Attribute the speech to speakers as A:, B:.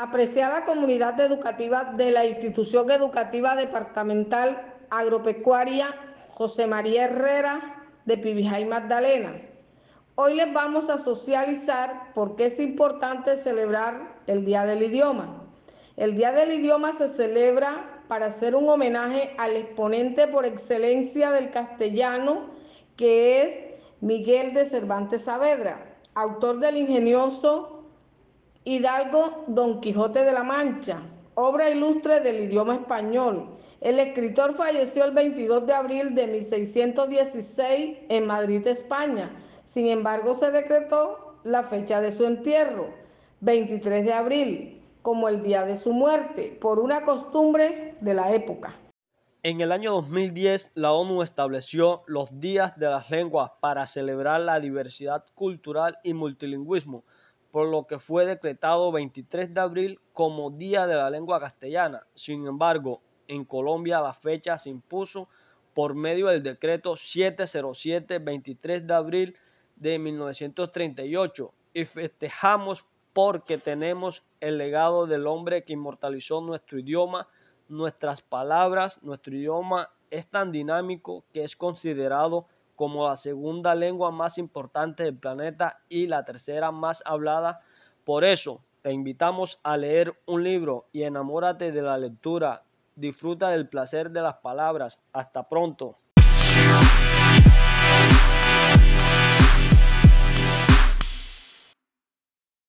A: Apreciada comunidad educativa de la Institución Educativa Departamental Agropecuaria José María Herrera de Pibijay Magdalena. Hoy les vamos a socializar por qué es importante celebrar el Día del Idioma. El Día del Idioma se celebra para hacer un homenaje al exponente por excelencia del castellano, que es Miguel de Cervantes Saavedra, autor del ingenioso Hidalgo Don Quijote de la Mancha, obra ilustre del idioma español. El escritor falleció el 22 de abril de 1616 en Madrid, España. Sin embargo, se decretó la fecha de su entierro, 23 de abril, como el día de su muerte, por una costumbre de la época.
B: En el año 2010, la ONU estableció los días de las lenguas para celebrar la diversidad cultural y multilingüismo por lo que fue decretado 23 de abril como Día de la Lengua Castellana. Sin embargo, en Colombia la fecha se impuso por medio del decreto 707-23 de abril de 1938 y festejamos porque tenemos el legado del hombre que inmortalizó nuestro idioma, nuestras palabras, nuestro idioma es tan dinámico que es considerado como la segunda lengua más importante del planeta y la tercera más hablada. Por eso te invitamos a leer un libro y enamórate de la lectura. Disfruta del placer de las palabras. Hasta pronto.